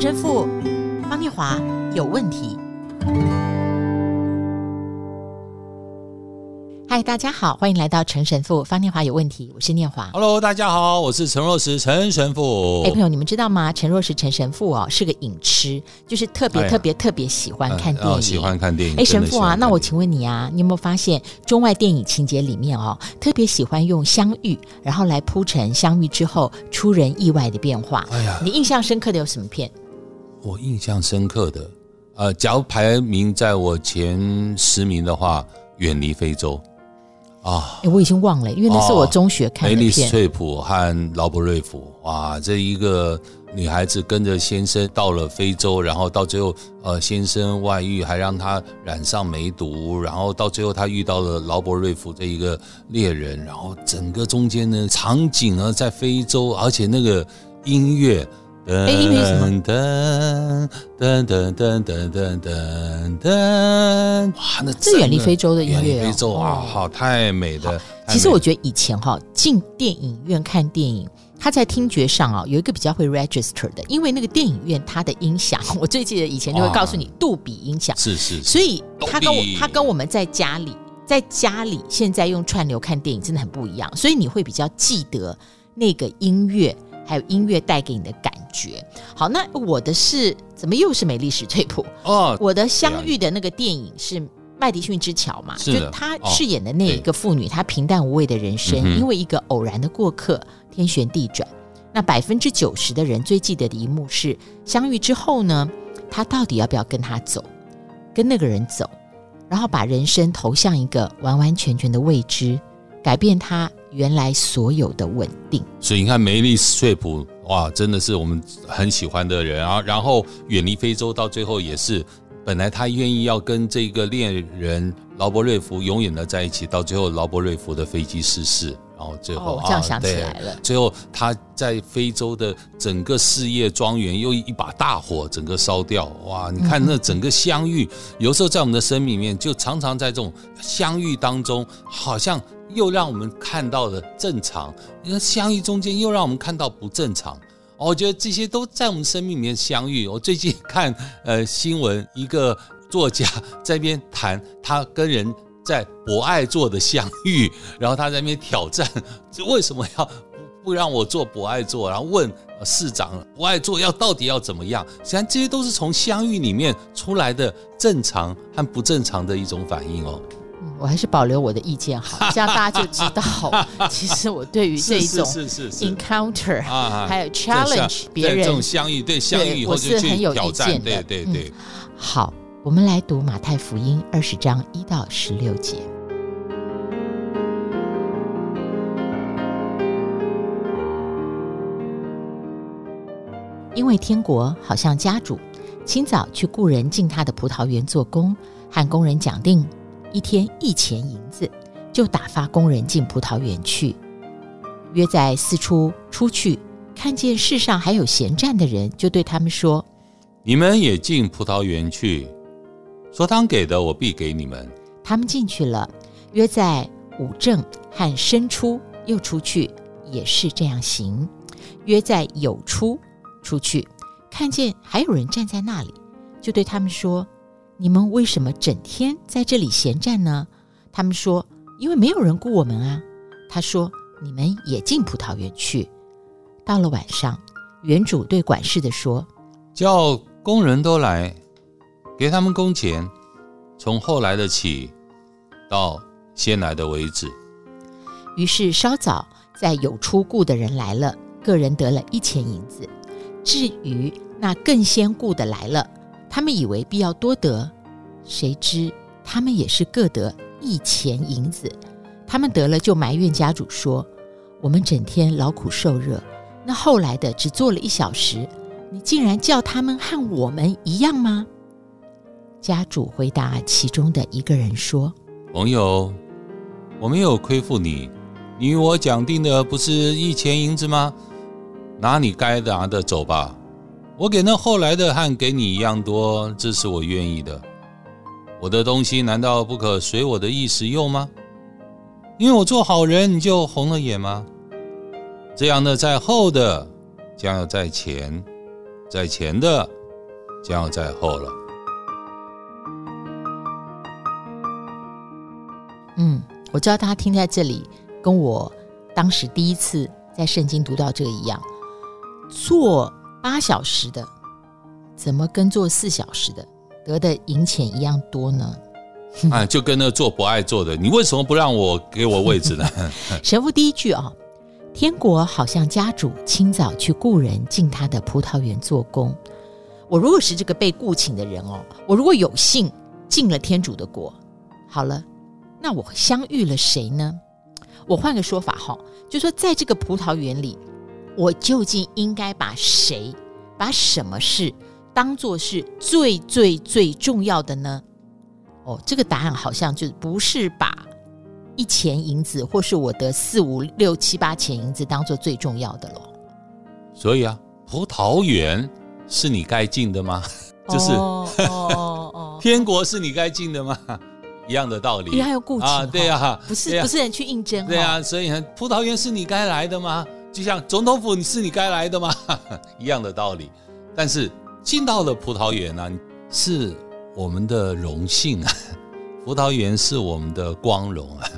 陈神父方念华有问题。嗨，大家好，欢迎来到陈神父方念华有问题，我是念华。Hello，大家好，我是陈若石陈神父。哎，朋友，你们知道吗？陈若石陈神父哦，是个影痴，就是特别、哎、特别特别喜欢看电影，哦、喜欢看电影。哎，神父啊，那我请问你啊，你有没有发现中外电影情节里面哦，特别喜欢用相遇，然后来铺陈相遇之后出人意外的变化？哎呀，你印象深刻的有什么片？我印象深刻的，呃，假如排名在我前十名的话，远离非洲。啊、哦，我已经忘了，因为那是我中学看的片。梅丽史翠普和劳勃瑞福，哇，这一个女孩子跟着先生到了非洲，然后到最后，呃，先生外遇，还让她染上梅毒，然后到最后她遇到了劳勃瑞福这一个猎人，然后整个中间呢，场景呢在非洲，而且那个音乐。噔噔噔噔噔噔噔噔噔！哇，那这远离非洲的音乐，远离非洲啊，好太美了。其实我觉得以前哈进电影院看电影，它在听觉上啊有一个比较会 register 的，因为那个电影院它的音响，我最记得以前就会告诉你杜比音响，是是。所以它跟我它跟我们在家里在家里现在用串流看电影真的很不一样，所以你会比较记得那个音乐。还有音乐带给你的感觉。好，那我的是怎么又是美丽史翠普？哦，我的相遇的那个电影是麦迪逊之桥嘛？就他饰演的那一个妇女，她平淡无味的人生，因为一个偶然的过客，天旋地转。那百分之九十的人最记得的一幕是相遇之后呢，他到底要不要跟他走，跟那个人走，然后把人生投向一个完完全全的未知，改变他。原来所有的稳定，所以你看梅丽史翠普哇，真的是我们很喜欢的人啊。然后远离非洲，到最后也是，本来他愿意要跟这个恋人劳勃瑞夫永远的在一起，到最后劳勃瑞夫的飞机失事，然后最后、哦、这样想起来了、啊。最后他在非洲的整个事业庄园又一把大火整个烧掉，哇！你看那整个相遇，嗯、有时候在我们的生命里面，就常常在这种相遇当中，好像。又让我们看到了正常，因为相遇中间又让我们看到不正常。我觉得这些都在我们生命里面相遇。我最近看呃新闻，一个作家在那边谈他跟人在博爱座的相遇，然后他在那边挑战，为什么要不不让我做博爱座？然后问市长博爱座要到底要怎么样？实际上这些都是从相遇里面出来的正常和不正常的一种反应哦。我还是保留我的意见好，这样大家就知道，其实我对于这种 encounter 还有 challenge 别人这种相遇，对相遇以后就去挑战。对对对、嗯，好，我们来读马太福音二十章一到十六节。因为天国好像家主，清早去雇人进他的葡萄园做工，和工人讲定。一天一钱银子，就打发工人进葡萄园去。约在四初出去，看见世上还有闲站的人，就对他们说：“你们也进葡萄园去，所当给的，我必给你们。”他们进去了。约在午正和申出又出去，也是这样行。约在酉初出去，看见还有人站在那里，就对他们说。你们为什么整天在这里闲站呢？他们说：“因为没有人雇我们啊。”他说：“你们也进葡萄园去。”到了晚上，园主对管事的说：“叫工人都来，给他们工钱，从后来的起，到先来的为止。”于是稍早在有出雇的人来了，个人得了一钱银子。至于那更先雇的来了。他们以为必要多得，谁知他们也是各得一钱银子。他们得了就埋怨家主说：“我们整天劳苦受热，那后来的只做了一小时，你竟然叫他们和我们一样吗？”家主回答其中的一个人说：“朋友，我没有亏负你，你与我讲定的不是一钱银子吗？拿你该拿的走吧。”我给那后来的和给你一样多，这是我愿意的。我的东西难道不可随我的意使用吗？因为我做好人，你就红了眼吗？这样的在后的，将要在前；在前的将要在后了。我知道大家听在这里，跟我当时第一次在圣经读到这个一样，做八小时的，怎么跟做四小时的得的银钱一样多呢？啊，就跟那做不爱做的，你为什么不让我给我位置呢？神父第一句啊、哦，天国好像家主清早去雇人进他的葡萄园做工。我如果是这个被雇请的人哦，我如果有幸进了天主的国，好了。那我相遇了谁呢？我换个说法哈，就说在这个葡萄园里，我究竟应该把谁、把什么事当做是最最最重要的呢？哦，这个答案好像就不是把一钱银子，或是我的四五六七八钱银子当做最重要的了。所以啊，葡萄园是你该进的吗？就是哦哦哦，天国是你该进的吗？一样的道理，因为还有顾啊，对呀、啊，不是、啊、不是人去应征，对、啊，所以葡萄园是你该来的吗？就像总统府，你是你该来的吗？一样的道理。但是进到了葡萄园呢、啊，是我们的荣幸啊，葡萄园是我们的光荣啊，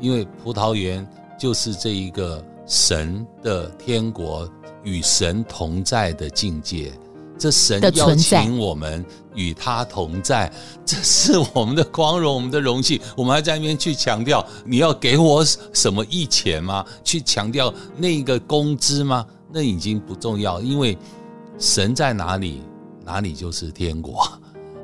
因为葡萄园就是这一个神的天国与神同在的境界。这神邀请我们与他同在，这是我们的光荣，我们的荣幸。我们还在那边去强调你要给我什么义钱吗？去强调那个工资吗？那已经不重要，因为神在哪里，哪里就是天国。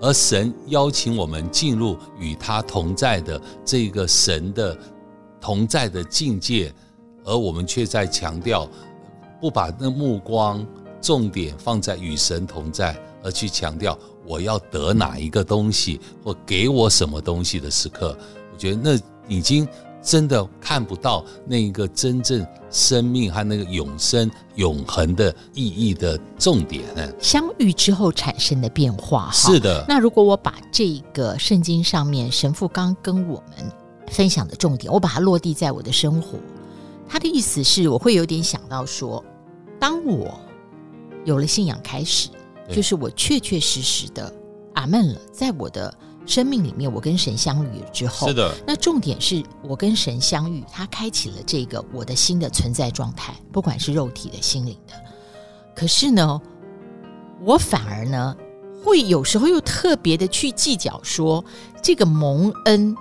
而神邀请我们进入与他同在的这个神的同在的境界，而我们却在强调不把那目光。重点放在与神同在，而去强调我要得哪一个东西或给我什么东西的时刻，我觉得那已经真的看不到那一个真正生命和那个永生永恒的意义的重点。相遇之后产生的变化，是的。那如果我把这个圣经上面神父刚跟我们分享的重点，我把它落地在我的生活，他的意思是我会有点想到说，当我。有了信仰开始，就是我确确实实的阿门了。在我的生命里面，我跟神相遇了之后，是的。那重点是我跟神相遇，他开启了这个我的新的存在状态，不管是肉体的、心灵的。可是呢，我反而呢，会有时候又特别的去计较说，这个蒙恩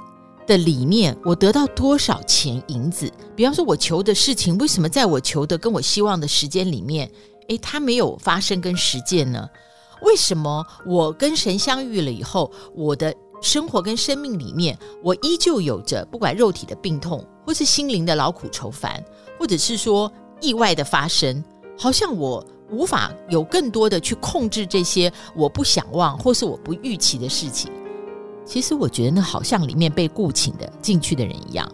的里面，我得到多少钱银子？比方说，我求的事情，为什么在我求的跟我希望的时间里面？诶，他没有发生跟实践呢？为什么我跟神相遇了以后，我的生活跟生命里面，我依旧有着不管肉体的病痛，或是心灵的劳苦愁烦，或者是说意外的发生，好像我无法有更多的去控制这些我不想忘或是我不预期的事情。其实我觉得那好像里面被雇请的进去的人一样，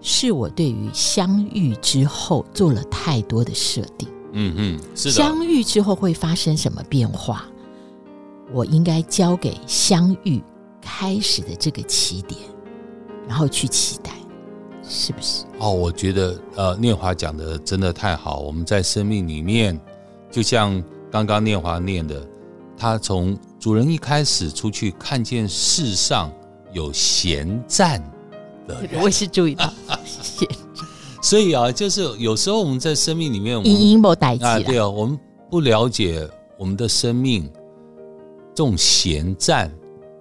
是我对于相遇之后做了太多的设定。嗯嗯，是的。相遇之后会发生什么变化？我应该交给相遇开始的这个起点，然后去期待，是不是？哦，我觉得呃，念华讲的真的太好。我们在生命里面，就像刚刚念华念的，他从主人一开始出去，看见世上有闲站的人，我也是注意到所以啊，就是有时候我们在生命里面，隐隐没代际啊，对啊，我们不了解我们的生命，这种闲战，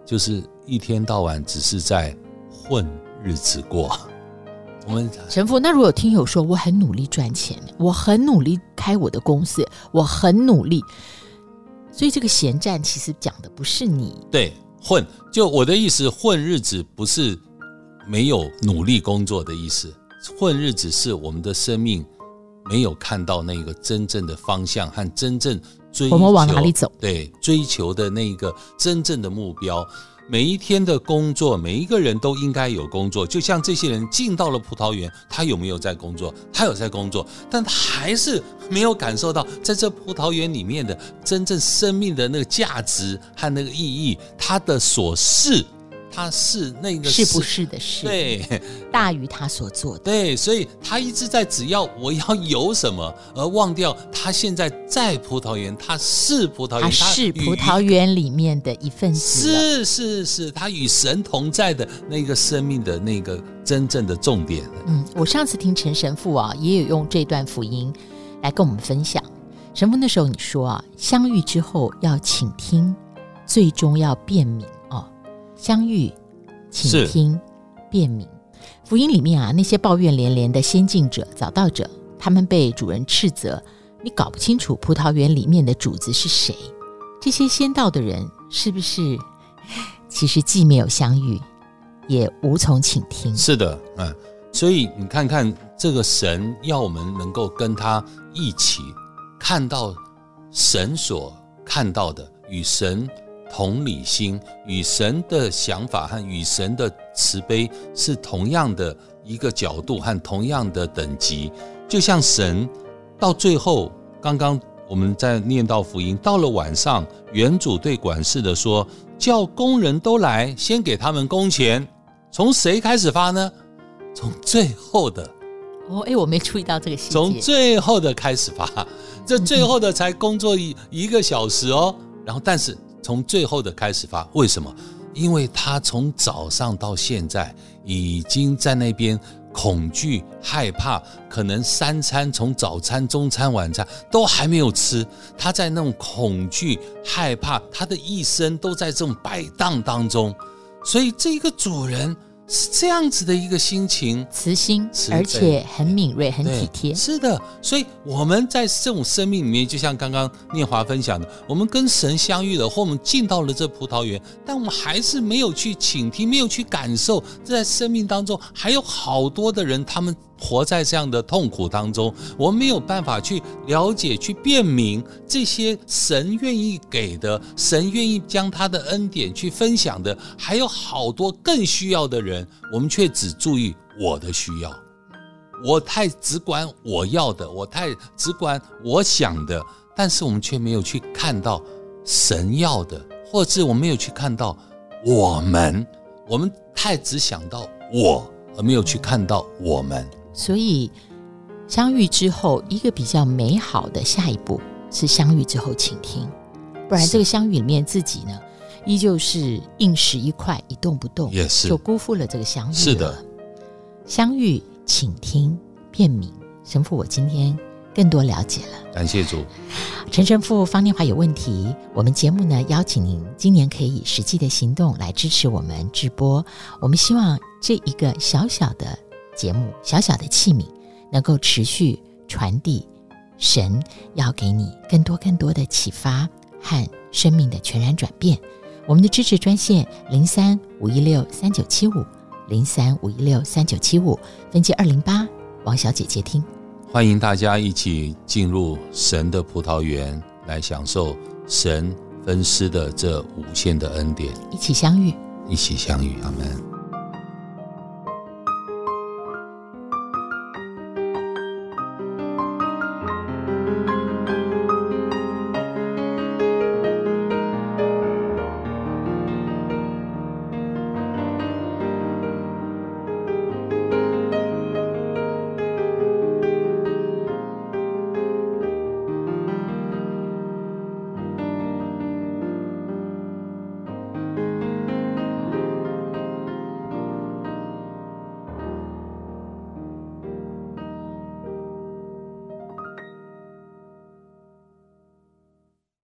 就是一天到晚只是在混日子过。我们神父，那如果有听友说我很努力赚钱，我很努力开我的公司，我很努力，所以这个闲战其实讲的不是你。对，混，就我的意思，混日子不是没有努力工作的意思。混日子是我们的生命没有看到那个真正的方向和真正追求，我们往哪里走？对，追求的那个真正的目标。每一天的工作，每一个人都应该有工作。就像这些人进到了葡萄园，他有没有在工作？他有在工作，但他还是没有感受到在这葡萄园里面的真正生命的那个价值和那个意义。他的所事。他是那个是不是的事，对，大于他所做的，对，所以他一直在只要我要有什么，而忘掉他现在在葡萄园，他是葡萄园，他是葡萄园里面的一份子，是是是，他与神同在的那个生命的那个真正的重点。嗯，我上次听陈神父啊，也有用这段福音来跟我们分享。神父那时候你说啊，相遇之后要倾听，最终要辨明哦。相遇，请听，辨明。福音里面啊，那些抱怨连连的先进者、早到者，他们被主人斥责，你搞不清楚葡萄园里面的主子是谁。这些先到的人是不是其实既没有相遇，也无从倾听？是的，嗯。所以你看看这个神要我们能够跟他一起。看到神所看到的，与神同理心，与神的想法和与神的慈悲是同样的一个角度和同样的等级。就像神到最后，刚刚我们在念到福音，到了晚上，原主对管事的说：“叫工人都来，先给他们工钱。”从谁开始发呢？从最后的。哦，哎，我没注意到这个细节。从最后的开始发。这最后的才工作一一个小时哦，然后但是从最后的开始发，为什么？因为他从早上到现在已经在那边恐惧害怕，可能三餐从早餐、中餐、晚餐都还没有吃，他在那种恐惧害怕，他的一生都在这种摆荡当中，所以这个主人。是这样子的一个心情，慈心，而且很敏锐，很体贴。是的，所以我们在这种生命里面，就像刚刚念华分享的，我们跟神相遇了，或我们进到了这葡萄园，但我们还是没有去倾听，没有去感受，在生命当中还有好多的人，他们。活在这样的痛苦当中，我们没有办法去了解、去辨明这些神愿意给的、神愿意将他的恩典去分享的，还有好多更需要的人，我们却只注意我的需要。我太只管我要的，我太只管我想的，但是我们却没有去看到神要的，或者我没有去看到我们，我们太只想到我，而没有去看到我们。所以，相遇之后，一个比较美好的下一步是相遇之后倾听，不然这个相遇里面自己呢，依旧是硬石一块，一动不动，也是就辜负了这个相遇。是的，相遇、倾听、辨明，神父，我今天更多了解了。感谢主，陈神父方念华有问题，我们节目呢邀请您今年可以以实际的行动来支持我们直播。我们希望这一个小小的。节目小小的器皿，能够持续传递神要给你更多更多的启发和生命的全然转变。我们的支持专线零三五一六三九七五零三五一六三九七五分机二零八，王小姐接听。欢迎大家一起进入神的葡萄园，来享受神分施的这无限的恩典，一起相遇，一起相遇，阿门。